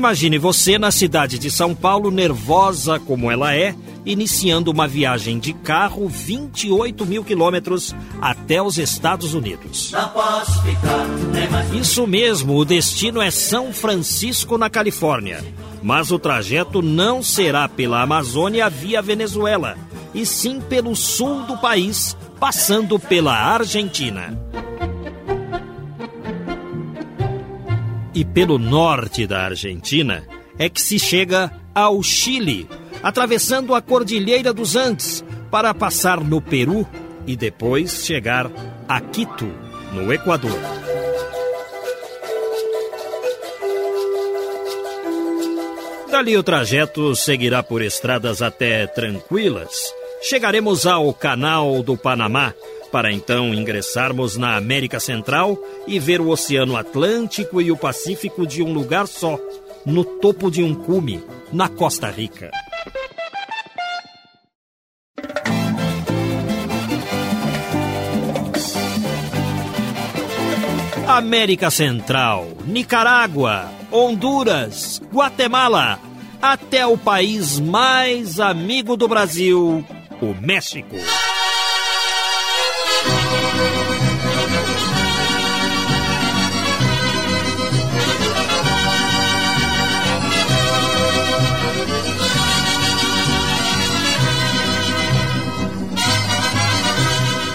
Imagine você na cidade de São Paulo, nervosa como ela é, iniciando uma viagem de carro 28 mil quilômetros até os Estados Unidos. Isso mesmo, o destino é São Francisco, na Califórnia. Mas o trajeto não será pela Amazônia via Venezuela, e sim pelo sul do país, passando pela Argentina. E pelo norte da Argentina é que se chega ao Chile, atravessando a Cordilheira dos Andes, para passar no Peru e depois chegar a Quito, no Equador. Dali o trajeto seguirá por estradas até tranquilas. Chegaremos ao Canal do Panamá, para então ingressarmos na América Central e ver o Oceano Atlântico e o Pacífico de um lugar só, no topo de um cume, na Costa Rica. América Central, Nicarágua, Honduras, Guatemala, até o país mais amigo do Brasil, o México.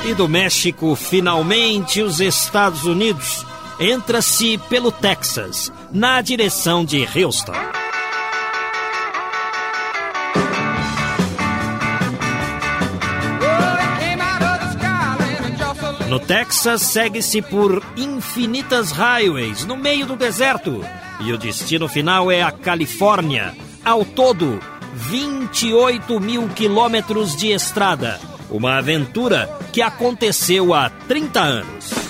E do México, finalmente, os Estados Unidos. Entra-se pelo Texas, na direção de Houston. No Texas, segue-se por infinitas highways no meio do deserto. E o destino final é a Califórnia. Ao todo, 28 mil quilômetros de estrada uma aventura que aconteceu há 30 anos.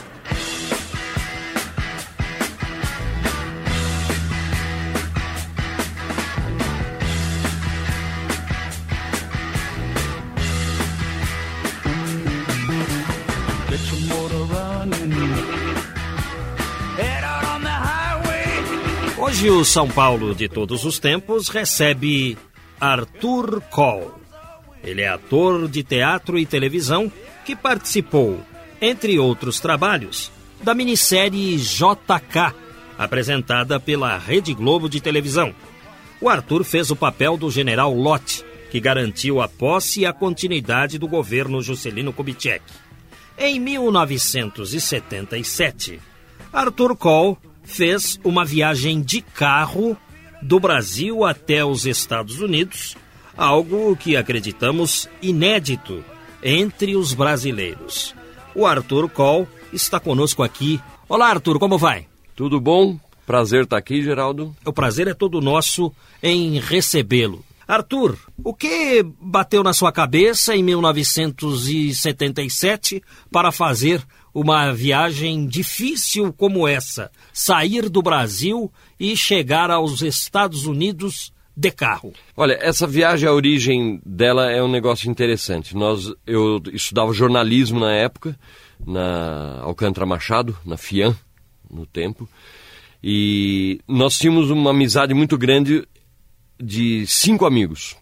Hoje o São Paulo de todos os tempos recebe Arthur Cole ele é ator de teatro e televisão que participou, entre outros trabalhos, da minissérie JK, apresentada pela Rede Globo de televisão. O Arthur fez o papel do general Lott, que garantiu a posse e a continuidade do governo Juscelino Kubitschek. Em 1977, Arthur Cole fez uma viagem de carro do Brasil até os Estados Unidos algo que acreditamos inédito entre os brasileiros. O Arthur Coll está conosco aqui. Olá, Arthur, como vai? Tudo bom? Prazer estar aqui, Geraldo. O prazer é todo nosso em recebê-lo. Arthur, o que bateu na sua cabeça em 1977 para fazer uma viagem difícil como essa? Sair do Brasil e chegar aos Estados Unidos de carro. Olha, essa viagem, a origem dela é um negócio interessante. Nós, eu estudava jornalismo na época, na Alcântara Machado, na FIAM, no tempo, e nós tínhamos uma amizade muito grande de cinco amigos,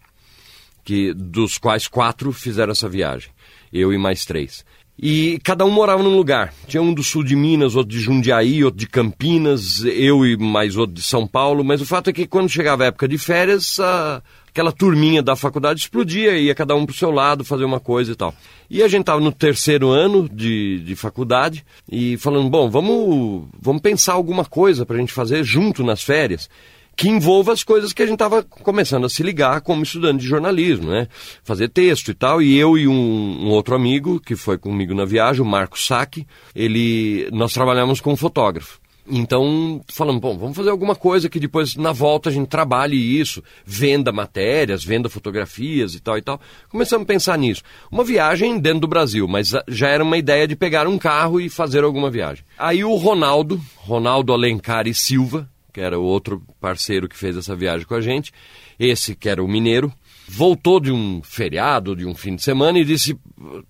que dos quais quatro fizeram essa viagem, eu e mais três. E cada um morava num lugar. Tinha um do sul de Minas, outro de Jundiaí, outro de Campinas, eu e mais outro de São Paulo. Mas o fato é que quando chegava a época de férias, a... aquela turminha da faculdade explodia, ia cada um pro seu lado fazer uma coisa e tal. E a gente estava no terceiro ano de, de faculdade e falando, bom, vamos, vamos pensar alguma coisa para a gente fazer junto nas férias que envolva as coisas que a gente estava começando a se ligar como estudante de jornalismo, né? Fazer texto e tal. E eu e um, um outro amigo que foi comigo na viagem, o Marco Saque, ele, nós trabalhamos com um fotógrafo. Então, falando, bom, vamos fazer alguma coisa que depois, na volta, a gente trabalhe isso, venda matérias, venda fotografias e tal e tal. Começamos a pensar nisso. Uma viagem dentro do Brasil, mas já era uma ideia de pegar um carro e fazer alguma viagem. Aí o Ronaldo, Ronaldo Alencar e Silva, que era o outro parceiro que fez essa viagem com a gente, esse que era o mineiro, voltou de um feriado, de um fim de semana e disse: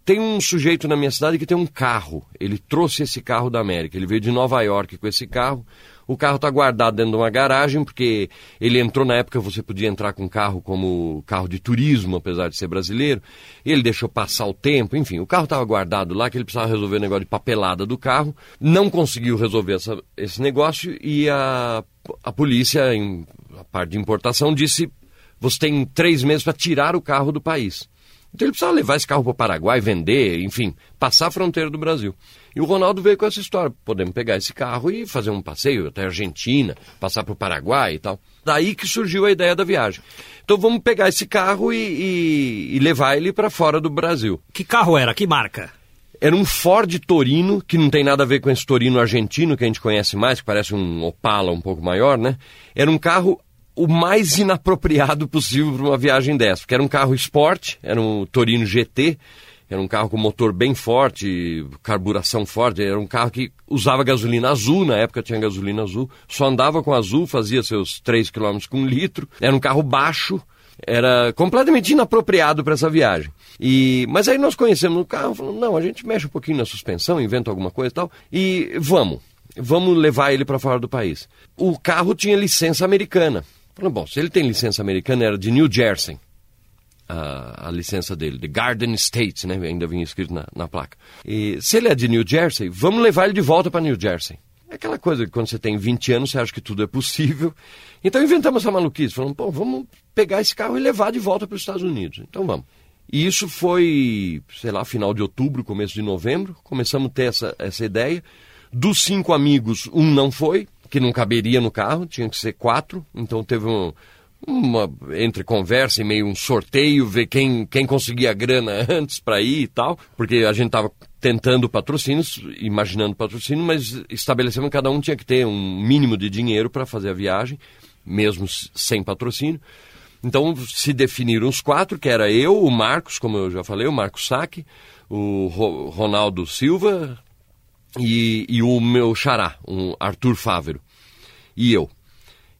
tem um sujeito na minha cidade que tem um carro. Ele trouxe esse carro da América. Ele veio de Nova York com esse carro. O carro está guardado dentro de uma garagem, porque ele entrou na época, você podia entrar com carro como carro de turismo, apesar de ser brasileiro. Ele deixou passar o tempo, enfim, o carro estava guardado lá, que ele precisava resolver o negócio de papelada do carro. Não conseguiu resolver essa, esse negócio e a, a polícia, em, a parte de importação, disse: você tem três meses para tirar o carro do país. Então ele precisava levar esse carro para o Paraguai, vender, enfim, passar a fronteira do Brasil. E o Ronaldo veio com essa história: podemos pegar esse carro e fazer um passeio até a Argentina, passar para o Paraguai e tal. Daí que surgiu a ideia da viagem. Então vamos pegar esse carro e, e, e levar ele para fora do Brasil. Que carro era? Que marca? Era um Ford Torino, que não tem nada a ver com esse Torino argentino que a gente conhece mais, que parece um Opala um pouco maior, né? Era um carro o mais inapropriado possível para uma viagem dessa, porque era um carro esporte, era um Torino GT, era um carro com motor bem forte, carburação forte, era um carro que usava gasolina azul, na época tinha gasolina azul, só andava com azul, fazia seus 3 km com litro, era um carro baixo, era completamente inapropriado para essa viagem. E, mas aí nós conhecemos o carro, falamos, não, a gente mexe um pouquinho na suspensão, inventa alguma coisa e tal, e vamos, vamos levar ele para fora do país. O carro tinha licença americana. Falei, bom, se ele tem licença americana, era de New Jersey. A, a, licença dele, de Garden State, né? Ainda vinha escrito na, na placa. E se ele é de New Jersey, vamos levar ele de volta para New Jersey. É aquela coisa que quando você tem 20 anos, você acha que tudo é possível. Então inventamos essa maluquice. Falamos, pô, vamos pegar esse carro e levar de volta para os Estados Unidos. Então vamos. E isso foi, sei lá, final de outubro, começo de novembro. Começamos a ter essa, essa ideia. Dos cinco amigos, um não foi que não caberia no carro, tinha que ser quatro, então teve um, uma entre conversa e meio um sorteio, ver quem, quem conseguia grana antes para ir e tal, porque a gente estava tentando patrocínios, imaginando patrocínio, mas estabelecemos que cada um tinha que ter um mínimo de dinheiro para fazer a viagem, mesmo sem patrocínio. Então se definiram os quatro, que era eu, o Marcos, como eu já falei, o Marcos Saque, o Ronaldo Silva e, e o meu xará, o Arthur Fávero e eu.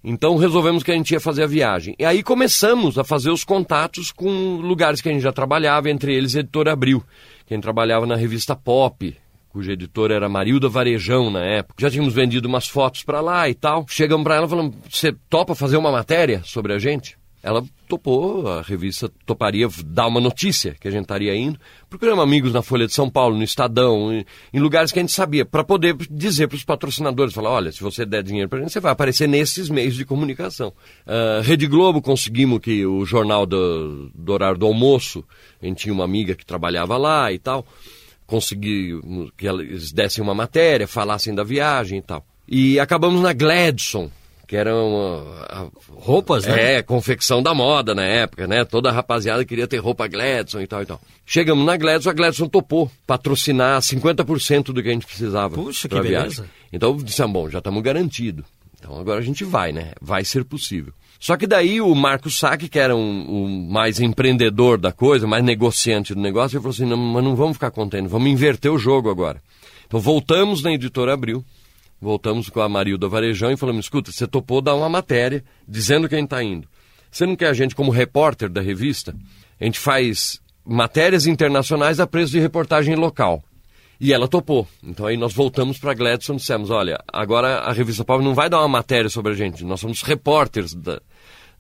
Então resolvemos que a gente ia fazer a viagem. E aí começamos a fazer os contatos com lugares que a gente já trabalhava, entre eles Editora Abril, que a gente trabalhava na revista Pop, cuja editora era Marilda Varejão na época. Já tínhamos vendido umas fotos para lá e tal. Chegamos para ela e falamos: "Você topa fazer uma matéria sobre a gente?" Ela topou, a revista toparia dar uma notícia que a gente estaria indo. Procuramos amigos na Folha de São Paulo, no Estadão, em, em lugares que a gente sabia, para poder dizer para os patrocinadores, falar, olha, se você der dinheiro para a gente, você vai aparecer nesses meios de comunicação. Uh, Rede Globo, conseguimos que o jornal do, do horário do almoço, a gente tinha uma amiga que trabalhava lá e tal, consegui que eles dessem uma matéria, falassem da viagem e tal. E acabamos na Gladson, que eram roupas, né? É, confecção da moda na época, né? Toda a rapaziada queria ter roupa Gladson e tal e tal. Chegamos na Gladson, a Gladson topou patrocinar 50% do que a gente precisava. Puxa, que viagem. beleza. Então dissemos, bom, já estamos garantidos. Então agora a gente vai, né? Vai ser possível. Só que daí o Marcos Sack, que era o um, um mais empreendedor da coisa, mais negociante do negócio, ele falou assim, não, mas não vamos ficar contentes, vamos inverter o jogo agora. Então voltamos na editora Abril, voltamos com a Marilda Varejão e falamos: escuta, você topou dar uma matéria dizendo quem está indo. Você não quer a gente como repórter da revista? A gente faz matérias internacionais a preço de reportagem local. E ela topou. Então aí nós voltamos para Gladson e dissemos: olha, agora a revista Pobre não vai dar uma matéria sobre a gente, nós somos repórteres da,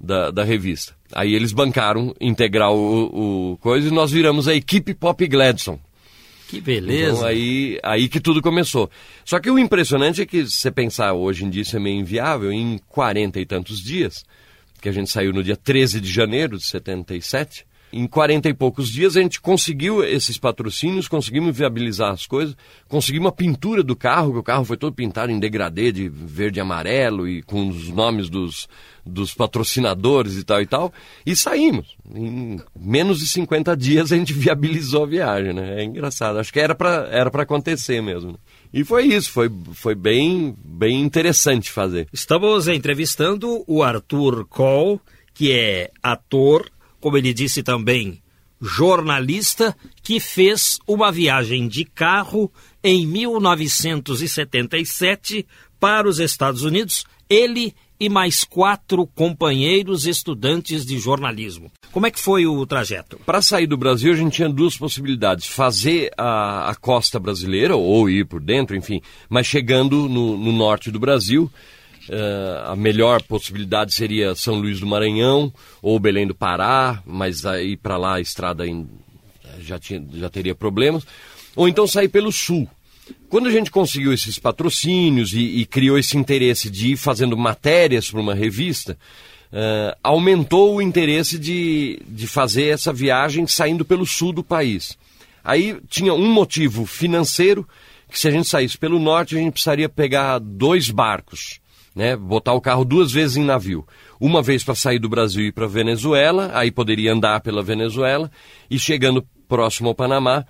da, da revista. Aí eles bancaram integral o, o coisa e nós viramos a equipe Pop Gladson. Que beleza. Então, aí, aí que tudo começou. Só que o impressionante é que, se você pensar hoje em dia, isso é meio inviável, em 40 e tantos dias, que a gente saiu no dia 13 de janeiro de 77, em 40 e poucos dias a gente conseguiu esses patrocínios, conseguimos viabilizar as coisas, conseguimos a pintura do carro, que o carro foi todo pintado em degradê de verde e amarelo e com os nomes dos, dos patrocinadores e tal e tal, e saímos. Em menos de 50 dias a gente viabilizou a viagem, né? É engraçado, acho que era para era acontecer mesmo. Né? E foi isso, foi, foi bem, bem interessante fazer. Estamos entrevistando o Arthur Cole, que é ator, como ele disse também, jornalista que fez uma viagem de carro em 1977 para os Estados Unidos, ele e mais quatro companheiros estudantes de jornalismo. Como é que foi o trajeto? Para sair do Brasil, a gente tinha duas possibilidades: fazer a, a costa brasileira ou ir por dentro, enfim, mas chegando no, no norte do Brasil. Uh, a melhor possibilidade seria São Luís do Maranhão ou Belém do Pará, mas aí para lá a estrada já, tinha, já teria problemas. Ou então sair pelo sul. Quando a gente conseguiu esses patrocínios e, e criou esse interesse de ir fazendo matérias para uma revista, uh, aumentou o interesse de, de fazer essa viagem saindo pelo sul do país. Aí tinha um motivo financeiro, que se a gente saísse pelo norte, a gente precisaria pegar dois barcos, né? botar o carro duas vezes em navio. Uma vez para sair do Brasil e ir para Venezuela, aí poderia andar pela Venezuela, e chegando próximo ao Panamá,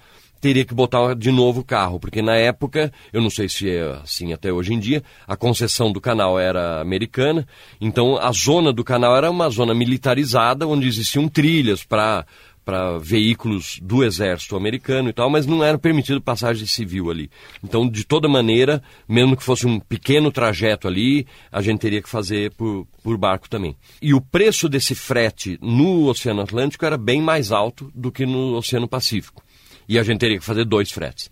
teria que botar de novo o carro, porque na época, eu não sei se é assim até hoje em dia, a concessão do canal era americana, então a zona do canal era uma zona militarizada, onde existiam trilhas para para veículos do exército americano e tal, mas não era permitido passagem civil ali. Então, de toda maneira, mesmo que fosse um pequeno trajeto ali, a gente teria que fazer por, por barco também. E o preço desse frete no Oceano Atlântico era bem mais alto do que no Oceano Pacífico e a gente teria que fazer dois fretes.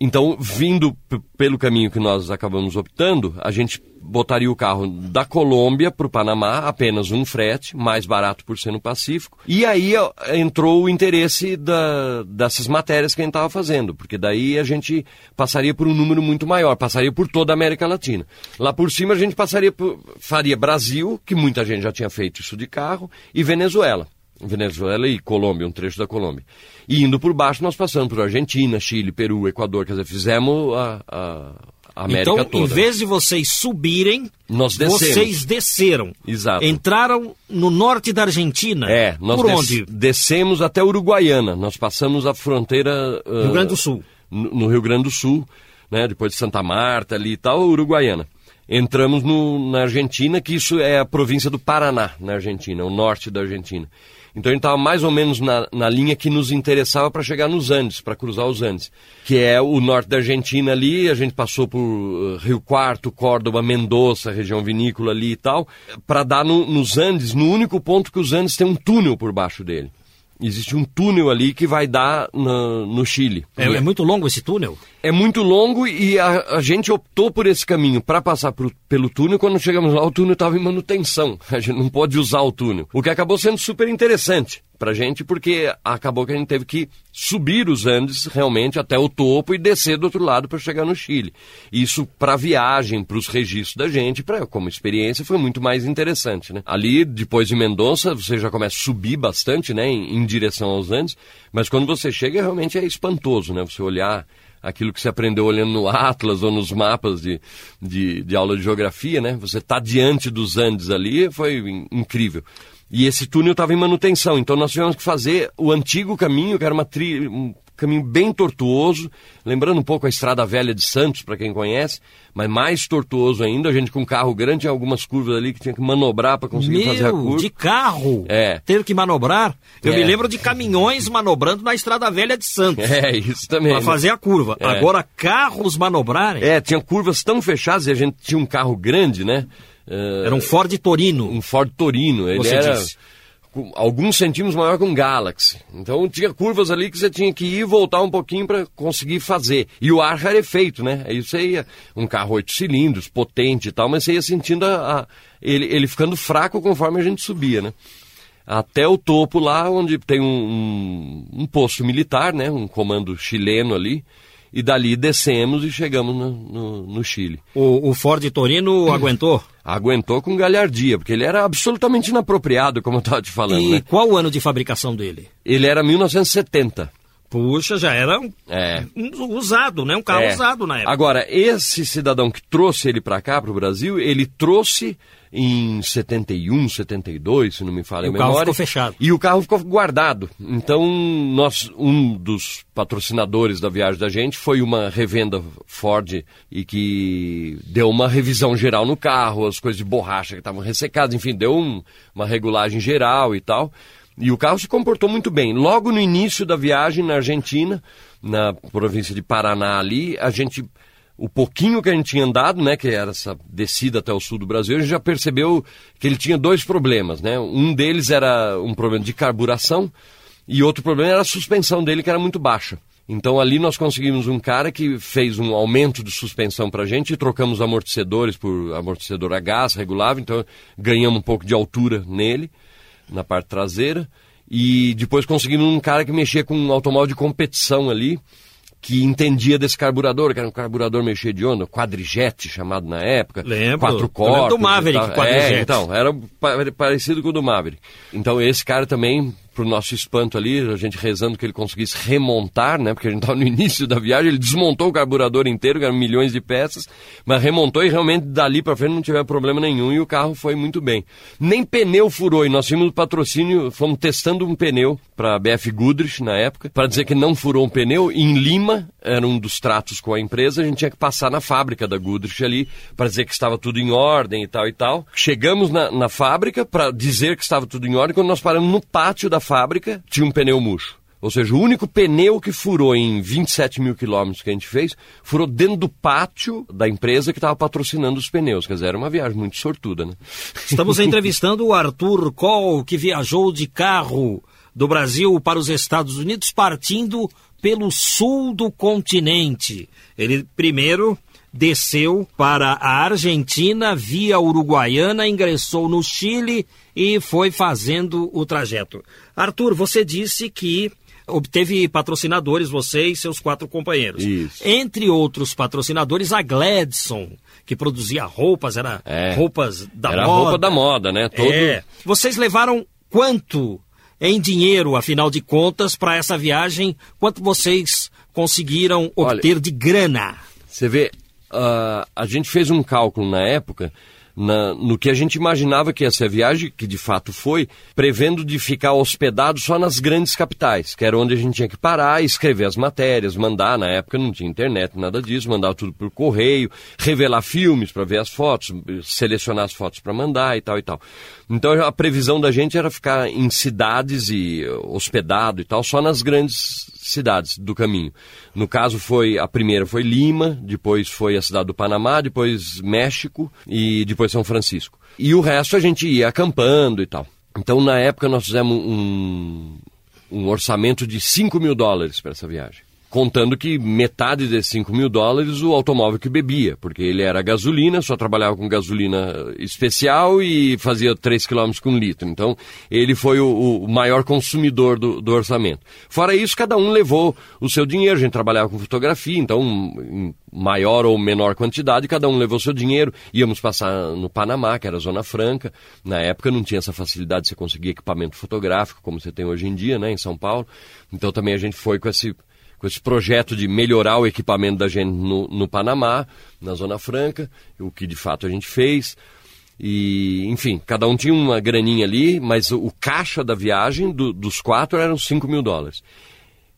Então, vindo pelo caminho que nós acabamos optando, a gente botaria o carro da Colômbia para o Panamá, apenas um frete, mais barato por ser no Pacífico. E aí entrou o interesse da, dessas matérias que a gente estava fazendo, porque daí a gente passaria por um número muito maior, passaria por toda a América Latina. Lá por cima a gente passaria por, faria Brasil, que muita gente já tinha feito isso de carro, e Venezuela. Venezuela e Colômbia, um trecho da Colômbia. E indo por baixo, nós passamos por Argentina, Chile, Peru, Equador, quer dizer, fizemos a, a, América então, toda. Então, em vez de vocês subirem, nós vocês desceram. Exato. Entraram no norte da Argentina. É, nós por des onde? Descemos até Uruguaiana. Nós passamos a fronteira. Uh, Rio Grande do Sul. No, no, Rio Grande do Sul, né? Depois de Santa Marta ali e tal, Uruguaiana. Entramos no, na Argentina, que isso é a província do Paraná, na Argentina, o norte da Argentina. Então a gente estava mais ou menos na, na linha que nos interessava para chegar nos Andes, para cruzar os Andes, que é o norte da Argentina ali, a gente passou por uh, Rio Quarto, Córdoba, Mendoza, região vinícola ali e tal, para dar no, nos Andes, no único ponto que os Andes tem um túnel por baixo dele. Existe um túnel ali que vai dar no, no Chile. É, é, muito longo esse túnel? É muito longo e a, a gente optou por esse caminho para passar por, pelo túnel. Quando chegamos lá, o túnel estava em manutenção. A gente não pode usar o túnel. O que acabou sendo super interessante pra gente, porque acabou que a gente teve que subir os Andes realmente até o topo e descer do outro lado para chegar no Chile. Isso para viagem, para os registros da gente, para como experiência foi muito mais interessante, né? Ali depois de Mendonça, você já começa a subir bastante, né, em, em direção aos Andes, mas quando você chega realmente é espantoso, né? Você olhar aquilo que você aprendeu olhando no Atlas ou nos mapas de, de, de aula de geografia, né? Você está diante dos Andes ali, foi incrível. E esse túnel estava em manutenção, então nós tivemos que fazer o antigo caminho, que era uma tri... um caminho bem tortuoso, lembrando um pouco a Estrada Velha de Santos, para quem conhece, mas mais tortuoso ainda, a gente com carro grande, tinha algumas curvas ali que tinha que manobrar para conseguir Meu, fazer a curva. de carro? É. Ter que manobrar? Eu É. me lembro de caminhões manobrando na Estrada Velha de Santos. É, isso também. Para né? fazer a curva. É. Agora, carros manobrarem? É, tinha curvas tão fechadas e a gente tinha um carro grande, né? Eh, Era um Ford Torino. um Ford Torino. Ele Você era disse. Alguns centímetros maior que um Galaxy. Então tinha curvas ali que você tinha que ir e voltar um pouquinho para conseguir fazer. E o ar rarefeito, né? Aí você ia, um carro oito cilindros, potente e tal, mas você ia sentindo a- a- ele, ele ficando fraco conforme a gente subia, né? Até o topo lá, onde tem um, um, um posto militar, né? Um comando chileno ali. E dali descemos e chegamos no, no- no Chile. O, o Ford Torino aguentou? Aguentou com galhardia, porque ele era absolutamente inapropriado, como eu estava te falando, E né? qual o ano de fabricação dele? Ele era 1970. Puxa, já era um, É. usado, né? Um carro É. usado na época. Agora, esse cidadão que trouxe ele para cá, para o Brasil, ele trouxe em 71, 72, se não me falha E a o carro memória. ficou fechado. E o carro ficou guardado. Então, nós, um dos patrocinadores da viagem da gente foi uma revenda Ford e que deu uma revisão geral no carro, as coisas de borracha que estavam ressecadas, enfim, deu um- uma regulagem geral e tal. E o carro se comportou muito bem. Logo no início da viagem na Argentina, na província de Paraná ali, a gente o pouquinho que a gente tinha andado, né, que era essa descida até o sul do Brasil, a gente já percebeu que ele tinha dois problemas, né? Um deles era um problema de carburação e outro problema era a suspensão dele, que era muito baixa. Então ali nós conseguimos um cara que fez um aumento de suspensão para a gente e trocamos amortecedores por amortecedor a gás regulável, então ganhamos um pouco de altura nele, na parte traseira. E depois conseguimos um cara que mexia com um automóvel de competição ali, que entendia desse carburador, que era um carburador meio cheio de onda, quadrijet chamado na época. Lembro. Quatro corpos. do Maverick, quadrijet. É, então, era parecido com o do Maverick. Então esse cara também pro nosso espanto ali, a gente rezando que ele conseguisse remontar, né? Porque a gente estava no início da viagem, ele desmontou o carburador inteiro, que eram milhões de peças, mas remontou e realmente dali para frente não tiver problema nenhum e o carro foi muito bem. Nem pneu furou e nós tínhamos patrocínio, fomos testando um pneu para a BF Goodrich na época, para dizer que não furou um pneu. Em Lima, era um dos tratos com a empresa, a gente tinha que passar na fábrica da Goodrich ali para dizer que estava tudo em ordem e tal e tal. Chegamos na, na fábrica para dizer que estava tudo em ordem quando nós paramos no pátio da fábrica tinha um pneu murcho. Ou seja, o único pneu que furou em 27 mil quilômetros que a gente fez, furou dentro do pátio da empresa que estava patrocinando os pneus. Quer dizer, era uma viagem muito sortuda, né? Estamos entrevistando o Arthur Koll, que viajou de carro do Brasil para os Estados Unidos, partindo pelo sul do continente. Ele primeiro desceu para a Argentina via Uruguaiana, ingressou no Chile e foi fazendo o trajeto. Arthur, você disse que obteve patrocinadores, você e seus quatro companheiros. Isso. Entre outros patrocinadores, a Gladson, que produzia roupas, era É. roupas da era moda. roupa da moda, né? Todo... É. Vocês levaram quanto em dinheiro, afinal de contas, para essa viagem? Quanto vocês conseguiram Olha, obter de grana? Você vê, ah, a gente fez um cálculo na época na- no que a gente imaginava que ia ser a viagem, que de fato foi, prevendo de ficar hospedado só nas grandes capitais, que era onde a gente tinha que parar, escrever as matérias, mandar, na época não tinha internet, nada disso, mandar tudo por correio, revelar filmes para ver as fotos, selecionar as fotos para mandar e tal e tal. Então a previsão da gente era ficar em cidades e hospedado e tal, só nas grandes cidades do caminho. No caso foi a primeira foi Lima, depois foi a cidade do Panamá, depois México e depois São Francisco. E o resto a gente ia acampando e tal. Então na época nós fizemos um, um orçamento de 5 mil dólares para essa viagem. Contando que metade desses 5 mil dólares o automóvel que bebia, porque ele era gasolina, só trabalhava com gasolina especial e fazia 3 km com litro. Então, ele foi o, o maior consumidor do, do orçamento. Fora isso, cada um levou o seu dinheiro. A gente trabalhava com fotografia, então, em maior ou menor quantidade, cada um levou seu dinheiro. Íamos passar no Panamá, que era a Zona Franca. Na época não tinha essa facilidade de você conseguir equipamento fotográfico, como você tem hoje em dia, né, em São Paulo. Então, também a gente foi com esse com esse projeto de melhorar o equipamento da gente no, no Panamá, na Zona Franca, o que de fato a gente fez. E, enfim, cada um tinha uma graninha ali, mas o, o caixa da viagem do- dos quatro eram 5 mil dólares.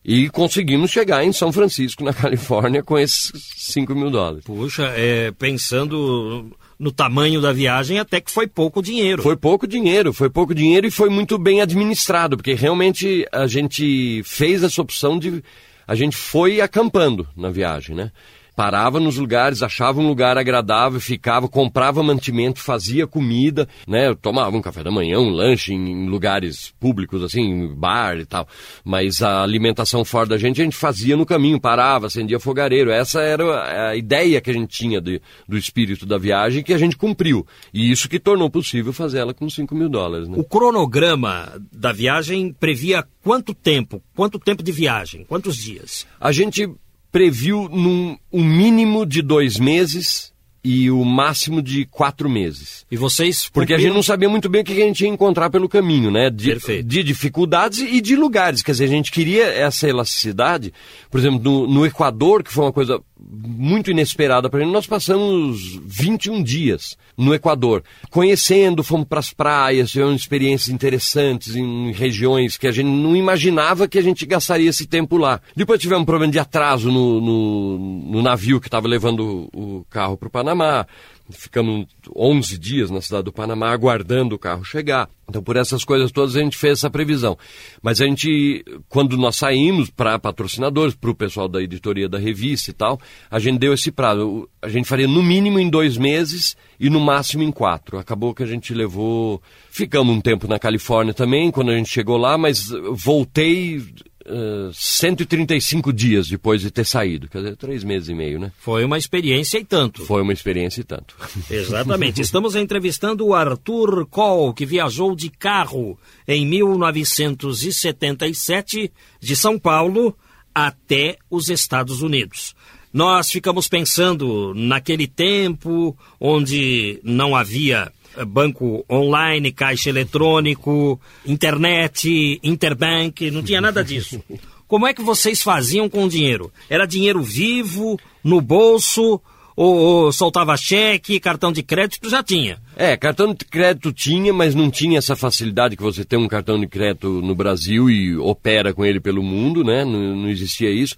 E conseguimos chegar em São Francisco, na Califórnia, com esses 5 mil dólares. Puxa, é, pensando no tamanho da viagem, até que foi pouco dinheiro. Foi pouco dinheiro, foi pouco dinheiro e foi muito bem administrado, porque realmente a gente fez essa opção de. A gente foi acampando na viagem, né? Parava nos lugares, achava um lugar agradável, ficava, comprava mantimento, fazia comida, né? Tomava um café da manhã, um lanche em, em lugares públicos, assim, bar e tal. Mas a alimentação fora da gente, a gente fazia no caminho, parava, acendia fogareiro. Essa era a ideia que a gente tinha de- do espírito da viagem que a gente cumpriu. E isso que tornou possível fazer ela com 5 mil dólares, né? O cronograma da viagem previa quanto tempo? Quanto tempo de viagem? Quantos dias? A gente previu num, um mínimo de dois meses e o máximo de quatro meses. E vocês. Porque a gente não sabia muito bem o que a gente ia encontrar pelo caminho, né? De, Perfeito. de dificuldades e de lugares. Quer dizer, a gente queria essa elasticidade. Por exemplo, no, no Equador, que foi uma coisa muito inesperada para gente, nós passamos 21 dias no Equador. Conhecendo, fomos para as praias, tivemos experiências interessantes em regiões que a gente não imaginava que a gente gastaria esse tempo lá. Depois tivemos um problema de atraso no, no, no navio que estava levando o, o carro para o Panamá. Ficamos 11 dias na cidade do Panamá aguardando o carro chegar. Então, por essas coisas todas, a gente fez essa previsão. Mas a gente, quando nós saímos para patrocinadores, para o pessoal da editoria da revista e tal, a gente deu esse prazo. A gente faria no mínimo em dois meses e no máximo em quatro. Acabou que a gente levou. Ficamos um tempo na Califórnia também, quando a gente chegou lá, mas voltei uh, 135 dias depois de ter saído, quer dizer, três meses e meio, né? Foi uma experiência e tanto. Foi uma experiência e tanto. Exatamente. Estamos entrevistando o Arthur Koll, que viajou de carro em 1977 de São Paulo até os Estados Unidos. Nós ficamos pensando naquele tempo onde não havia banco online, caixa eletrônico, internet, interbank, não tinha nada disso. Como é que vocês faziam com o dinheiro? Era dinheiro vivo, no bolso, ou, ou, soltava cheque, cartão de crédito já tinha. É, cartão de crédito tinha, mas não tinha essa facilidade que você tem um cartão de crédito no Brasil e opera com ele pelo mundo, né? Não, não existia isso.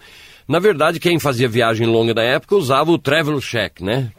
Na verdade, quem fazia viagem longa na época usava o travel check, né?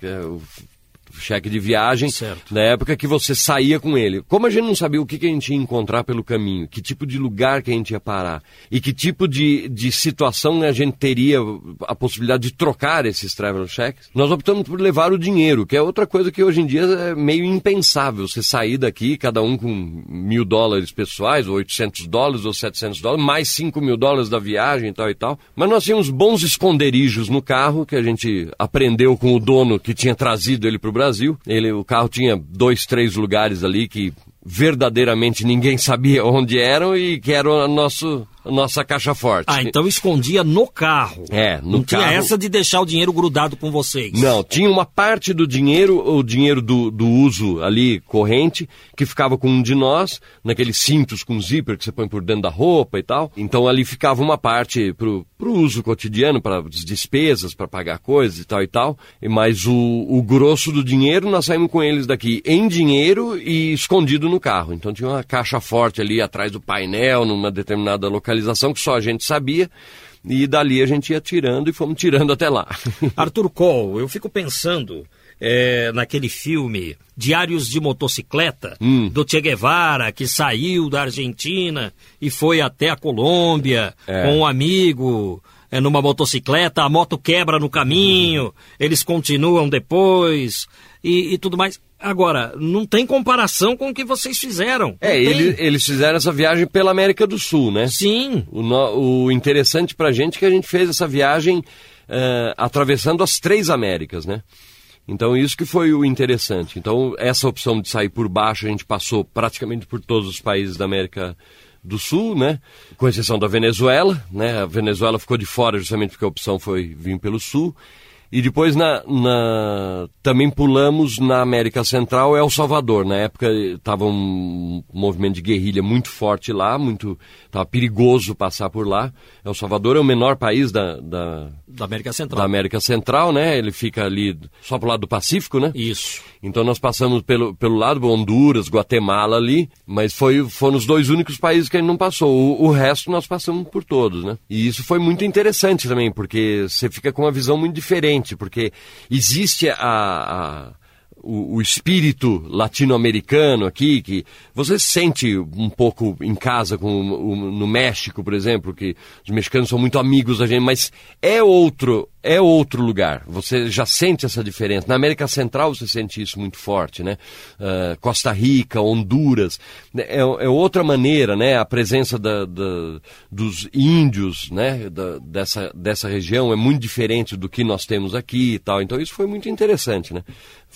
Cheque de viagem, certo. na época que você saía com ele. Como a gente não sabia o que, que a gente ia encontrar pelo caminho, que tipo de lugar que a gente ia parar e que tipo de, de situação a gente teria a possibilidade de trocar esses travel checks, nós optamos por levar o dinheiro, que é outra coisa que hoje em dia é meio impensável. Você sair daqui, cada um com mil dólares pessoais, ou 800 dólares, ou 700 dólares, mais 5 mil dólares da viagem e tal e tal. Mas nós tínhamos bons esconderijos no carro, que a gente aprendeu com o dono que tinha trazido ele para o Brasil Brasil. Ele, o carro tinha dois, três lugares ali que verdadeiramente ninguém sabia onde eram e que era o nosso nossa caixa forte. Ah, então escondia no carro. É, no Não carro. tinha essa de deixar o dinheiro grudado com vocês. Não, tinha uma parte do dinheiro, o dinheiro do, do uso ali corrente, que ficava com um de nós, naqueles cintos com zíper que você põe por dentro da roupa e tal. Então ali ficava uma parte pro, pro uso cotidiano, para as despesas, para pagar coisas e tal e tal. Mas o, o grosso do dinheiro nós saímos com eles daqui em dinheiro e escondido no carro. Então tinha uma caixa forte ali atrás do painel, numa determinada localização localização que só a gente sabia. E dali a gente ia tirando e fomos tirando até lá. Arthur Cole, eu fico pensando é, naquele filme Diários de Motocicleta, hum. do Che Guevara, que saiu da Argentina e foi até a Colômbia É. com um amigo é, numa motocicleta, a moto quebra no caminho, eles continuam depois e, e tudo mais. Agora, não tem comparação com o que vocês fizeram. É, ele- eles fizeram essa viagem pela América do Sul, né? Sim, O, o interessante pra gente é que a gente fez essa viagem eh, atravessando as três Américas, né? Então isso que foi o interessante. Então essa opção de sair por baixo a gente passou praticamente por todos os países da América do Sul, né? Com exceção da Venezuela, né? A Venezuela ficou de fora justamente porque a opção foi vir pelo Sul. E depois na, na- também pulamos na América Central El Salvador. Na época estava um movimento de guerrilha muito forte lá, muito estava perigoso passar por lá. El Salvador é o menor país da, da, da América Central. da América Central, né? Ele fica ali só pro lado do Pacífico, né? Isso. Então nós passamos pelo, pelo lado Honduras, Guatemala ali, mas foi, foram os dois únicos países que a gente não passou. O, o resto nós passamos por todos, né? E isso foi muito interessante também, porque você fica com uma visão muito diferente, porque existe a- a o, o espírito latino-americano aqui, que você sente um pouco em casa com o- no México, por exemplo, que os mexicanos são muito amigos da gente, mas é outro, é outro lugar. Você já sente essa diferença. Na América Central você sente isso muito forte, né? Ah, Costa Rica, Honduras, é, é outra maneira, né? A presença da- da- dos índios, né? Da- dessa, dessa região é muito diferente do que nós temos aqui e tal. Então isso foi muito interessante, né?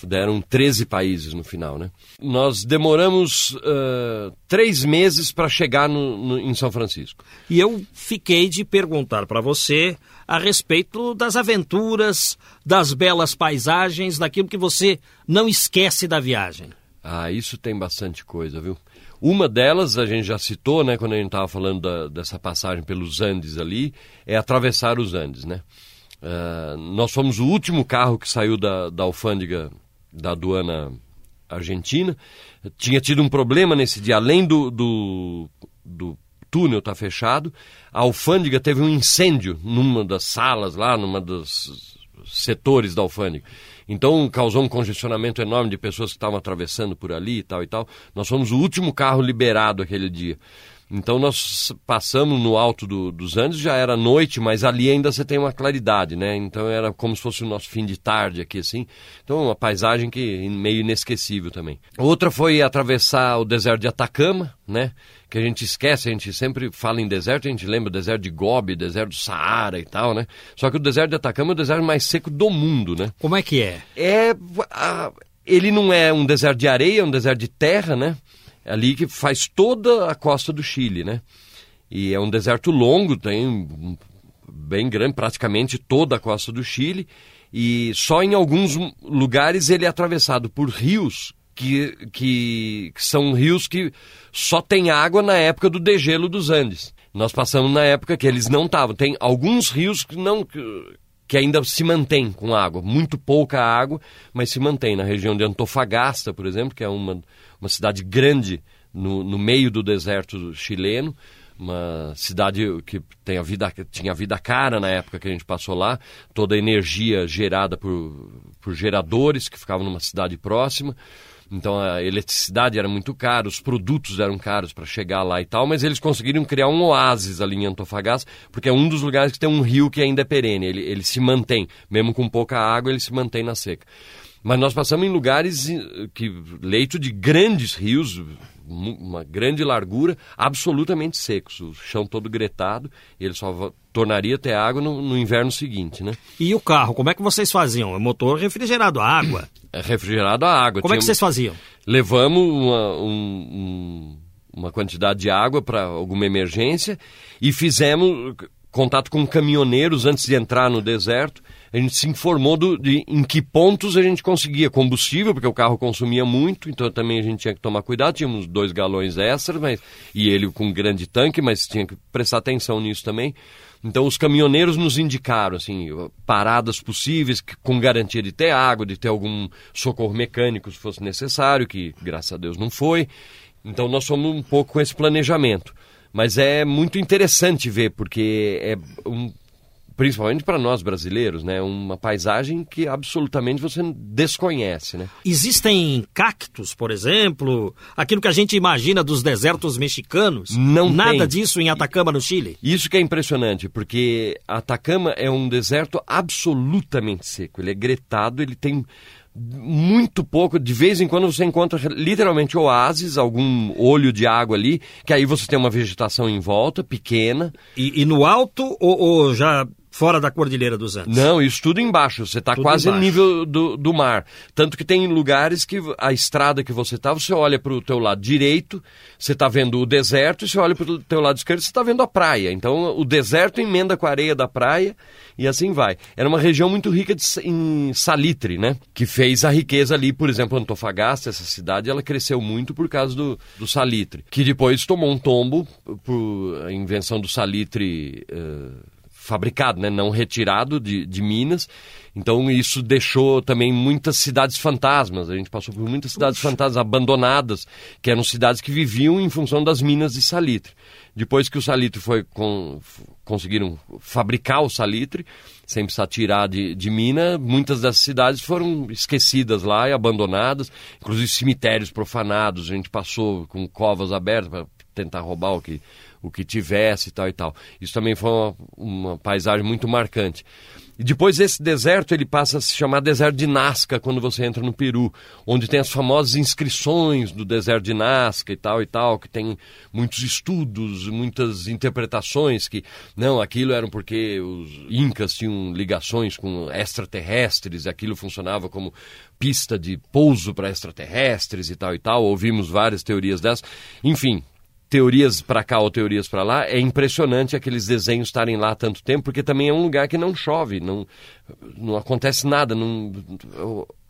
Deram 13 países no final, né? Nós demoramos ah, três meses para chegar no- no- em São Francisco. E eu fiquei de perguntar para você a respeito das aventuras, das belas paisagens, daquilo que você não esquece da viagem. Ah, isso tem bastante coisa, viu? Uma delas, a gente já citou, né, quando a gente estava falando da- dessa passagem pelos Andes ali, é atravessar os Andes, né? Ah, nós fomos o último carro que saiu da, da alfândega da aduana argentina. Tinha tido um problema nesse dia, além do, do, do túnel estar fechado, a alfândega teve um incêndio numa das salas lá, numa das setores da alfândega. Então causou um congestionamento enorme de pessoas que estavam atravessando por ali e tal e tal. Nós fomos o último carro liberado aquele dia. Então nós passamos no alto do, dos Andes, já era noite, mas ali ainda você tem uma claridade, né? Então era como se fosse o nosso fim de tarde aqui, assim. Então uma paisagem que meio inesquecível também. Outra foi atravessar o deserto de Atacama, né? Que a gente esquece, a gente sempre fala em deserto, a gente lembra do deserto de Gobi, deserto do Saara e tal, né? Só que o deserto de Atacama é o deserto mais seco do mundo, né? Como é que é? É... A, ele não é um deserto de areia, é um deserto de terra, né? Ali que faz toda a costa do Chile, né? E é um deserto longo, tem bem grande, praticamente toda a costa do Chile, e só em alguns lugares ele é atravessado por rios que, que, que são rios que só tem água na época do degelo dos Andes. Nós passamos na época que eles não estavam. Tem alguns rios que não ainda se mantém com água, muito pouca água, mas se mantém na região de Antofagasta, por exemplo, que é uma, uma cidade grande no, no meio do deserto chileno, uma cidade que tem a vida, tinha vida cara na época que a gente passou lá, toda a energia gerada por, por geradores que ficavam numa cidade próxima. Então a eletricidade era muito cara, os produtos eram caros para chegar lá e tal, mas eles conseguiram criar um oásis ali em Antofagasta, porque é um dos lugares que tem um rio que ainda é perene, ele, ele se mantém, mesmo com pouca água, ele se mantém na seca. Mas nós passamos em lugares que leito de grandes rios, uma grande largura, absolutamente secos, o chão todo gretado, ele só tornaria ter água no, no, inverno seguinte, né? E o carro, como é que vocês faziam? É motor refrigerado a água? É refrigerado a água. Como Tinha... é que vocês faziam? Levamos uma, um, um, uma quantidade de água para alguma emergência e fizemos contato com caminhoneiros antes de entrar no deserto a gente se informou do, de em que pontos a gente conseguia combustível, porque o carro consumia muito, então também a gente tinha que tomar cuidado, tínhamos dois galões extras, mas, e ele com um grande tanque, mas tinha que prestar atenção nisso também. Então os caminhoneiros nos indicaram assim paradas possíveis que, com garantia de ter água, de ter algum socorro mecânico se fosse necessário, que graças a Deus não foi. Então nós fomos um pouco com esse planejamento. Mas é muito interessante ver, porque é um, principalmente para nós brasileiros, né? Uma paisagem que absolutamente você desconhece, né? Existem cactos, por exemplo, aquilo que a gente imagina dos desertos mexicanos. Não Nada tem. disso em Atacama, no Chile. Isso que é impressionante, porque Atacama é um deserto absolutamente seco. Ele é gretado, ele tem muito pouco, de vez em quando você encontra literalmente oásis, algum olho de água ali, que aí você tem uma vegetação em volta, pequena. E, e no alto ou, ou já fora da Cordilheira dos Andes. Não, isso tudo embaixo. Você está quase no nível do, do mar. Tanto que tem lugares que a estrada que você está, você olha para o teu lado direito, você está vendo o deserto, e você olha para o teu lado esquerdo, você está vendo a praia. Então o deserto emenda com a areia da praia e assim vai. Era uma região muito rica de, em salitre, né? Que fez a riqueza ali, por exemplo, Antofagasta, essa cidade, ela cresceu muito por causa do, do salitre. Que depois tomou um tombo por a invenção do salitre... Uh, fabricado, né? não retirado de, de Minas. Então isso deixou também muitas cidades fantasmas. A gente passou por muitas cidades Uxa. fantasmas abandonadas, que eram cidades que viviam em função das minas de salitre. Depois que o salitre foi com, conseguiram fabricar o salitre, sem precisar tirar de, de mina, muitas dessas cidades foram esquecidas lá e abandonadas, inclusive cemitérios profanados. A gente passou com covas abertas para tentar roubar o que o que tivesse e tal e tal. Isso também foi uma, uma paisagem muito marcante. E depois esse deserto ele passa a se chamar deserto de Nazca quando você entra no Peru, onde tem as famosas inscrições do deserto de Nazca e tal e tal, que tem muitos estudos, muitas interpretações que não, aquilo era porque os incas tinham ligações com extraterrestres, e aquilo funcionava como pista de pouso para extraterrestres e tal e tal. Ouvimos várias teorias dessas. Enfim, teorias para cá ou teorias para lá, é impressionante aqueles desenhos estarem lá há tanto tempo, porque também é um lugar que não chove, não, não acontece nada, não,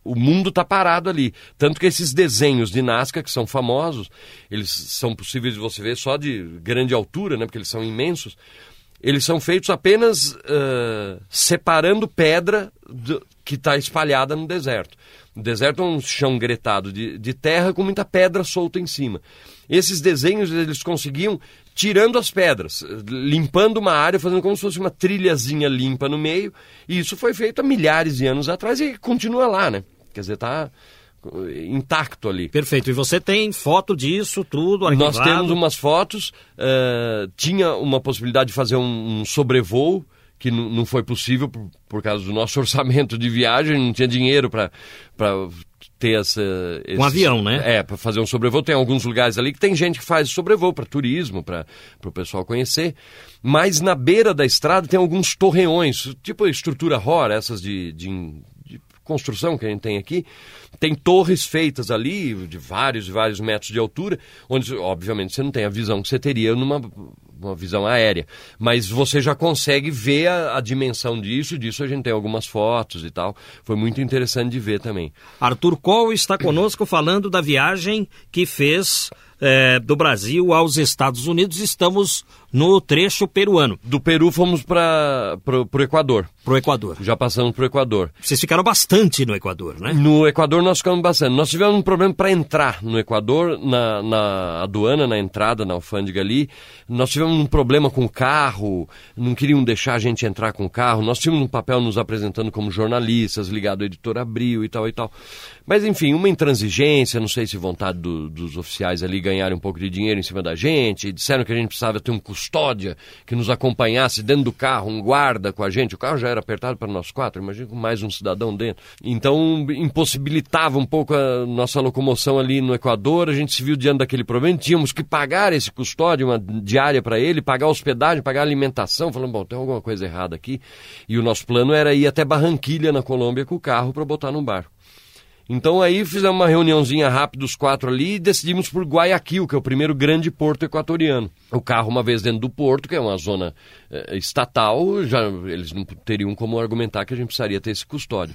o mundo está parado ali. Tanto que esses desenhos de Nazca, que são famosos, eles são possíveis de você ver só de grande altura, né, porque eles são imensos, eles são feitos apenas uh, separando pedra do, que está espalhada no deserto. O deserto é um chão gretado de, de terra com muita pedra solta em cima. Esses desenhos eles conseguiam tirando as pedras, limpando uma área, fazendo como se fosse uma trilhazinha limpa no meio. E isso foi feito há milhares de anos atrás e continua lá, né? Quer dizer, tá intacto ali. Perfeito. E você tem foto disso, tudo arquivado? Nós temos umas fotos. Uh, tinha uma possibilidade de fazer um, um sobrevoo que não foi possível por, por, causa do nosso orçamento de viagem, não tinha dinheiro para ter essa. Esse, um avião, né? É, para fazer um sobrevoo. Tem alguns lugares ali que tem gente que faz sobrevoo para turismo, para o pessoal conhecer. Mas na beira da estrada tem alguns torreões, tipo estrutura ROR, essas de, de construção que a gente tem aqui, tem torres feitas ali de vários e vários metros de altura, onde, obviamente, você não tem a visão que você teria numa uma visão aérea. Mas você já consegue ver a, a, dimensão disso, disso a gente tem algumas fotos e tal. Foi muito interessante de ver também. Arthur Cole está conosco falando da viagem que fez é, do Brasil aos Estados Unidos. Estamos no trecho peruano. Do Peru fomos para o Equador. Para o Equador. Já passamos para o Equador. Vocês ficaram bastante no Equador, né? No Equador nós ficamos bastante. Nós tivemos um problema para entrar no Equador, na, na aduana, na entrada, na alfândega ali. Nós tivemos um problema com o carro, não queriam deixar a gente entrar com o carro. Nós tínhamos um papel nos apresentando como jornalistas, ligado ao editor Abril e tal e tal. Mas enfim, uma intransigência, não sei se vontade do, dos oficiais ali ganharem um pouco de dinheiro em cima da gente. Disseram que a gente precisava ter um custódia que nos acompanhasse dentro do carro, um guarda com a gente. O carro já era apertado para nós quatro, imagina com mais um cidadão dentro. Então impossibilitava um pouco a nossa locomoção ali no Equador. A gente se viu diante daquele problema. Tínhamos que pagar esse custódio, uma diária para ele, pagar hospedagem, pagar alimentação. Falando, bom, tem alguma coisa errada aqui. E o nosso plano era ir até Barranquilha, na Colômbia, com o carro para botar no barco. Então aí fizemos uma reuniãozinha rápida, os quatro ali, e decidimos por Guayaquil, que é o primeiro grande porto equatoriano. O carro, uma vez dentro do porto, que é uma zona eh, estatal, já eles não teriam como argumentar que a gente precisaria ter esse custódio.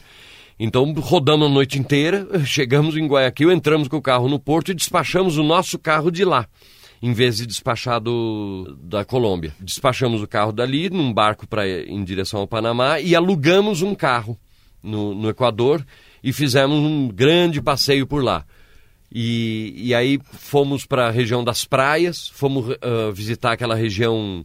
Então, rodamos a noite inteira, chegamos em Guayaquil, entramos com o carro no porto e despachamos o nosso carro de lá em vez de despachar do, da Colômbia. Despachamos o carro dali num barco para em direção ao Panamá e alugamos um carro no, no Equador e fizemos um grande passeio por lá. E, e aí fomos para a região das praias, fomos uh, visitar aquela região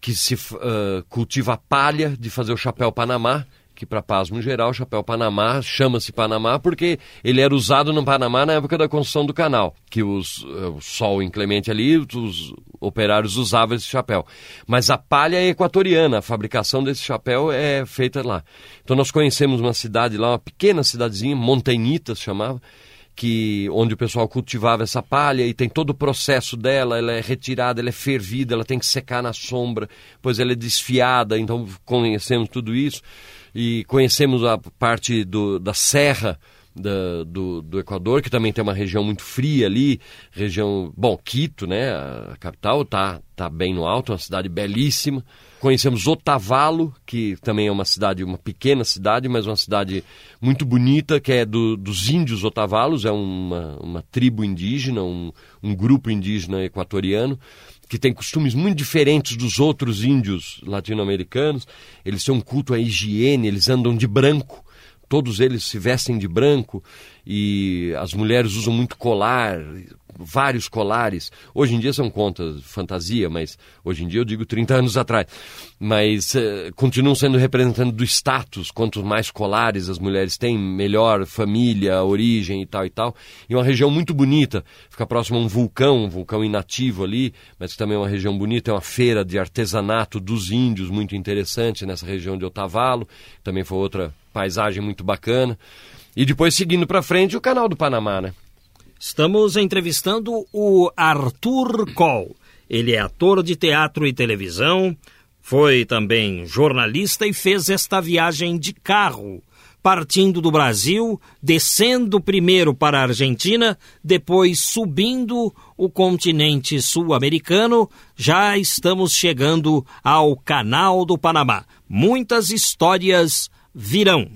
que se uh, cultiva palha de fazer o chapéu Panamá, que para pasmo geral, o chapéu Panamá chama-se Panamá porque ele era usado no Panamá na época da construção do canal, que os, eh, o sol inclemente ali, os operários usavam esse chapéu. Mas a palha é equatoriana, a fabricação desse chapéu é feita lá. Então nós conhecemos uma cidade lá, uma pequena cidadezinha, Montanhita se chamava, que onde o pessoal cultivava essa palha e tem todo o processo dela, ela é retirada, ela é fervida, ela tem que secar na sombra, depois ela é desfiada, então conhecemos tudo isso e conhecemos a parte do, da serra da, do, do Equador, que também tem uma região muito fria ali, região, bom, Quito, né, a capital, está tá bem no alto, uma cidade belíssima. Conhecemos Otavalo, que também é uma cidade, uma pequena cidade, mas uma cidade muito bonita, que é do, dos índios Otavalos, é uma, uma tribo indígena, um, um grupo indígena equatoriano que tem costumes muito diferentes dos outros índios latino-americanos. Eles têm um culto à higiene, eles andam de branco, todos eles se vestem de branco e as mulheres usam muito colar, vários colares. Hoje em dia são contas fantasia, mas hoje em dia eu digo 30 anos atrás. Mas uh, continuam sendo representantes do status. Quanto mais colares as mulheres têm, melhor família, origem e tal e tal. E uma região muito bonita. Fica próximo a um vulcão, um vulcão inativo ali, mas também é uma região bonita. É uma feira de artesanato dos índios muito interessante nessa região de Otavalo. Também foi outra paisagem muito bacana. E depois, seguindo para frente, o canal do Panamá, né? Estamos entrevistando o Arthur Coll. Ele é ator de teatro e televisão, foi também jornalista e fez esta viagem de carro, partindo do Brasil, descendo primeiro para a Argentina, depois subindo o continente sul-americano. Já estamos chegando ao Canal do Panamá. Muitas histórias virão.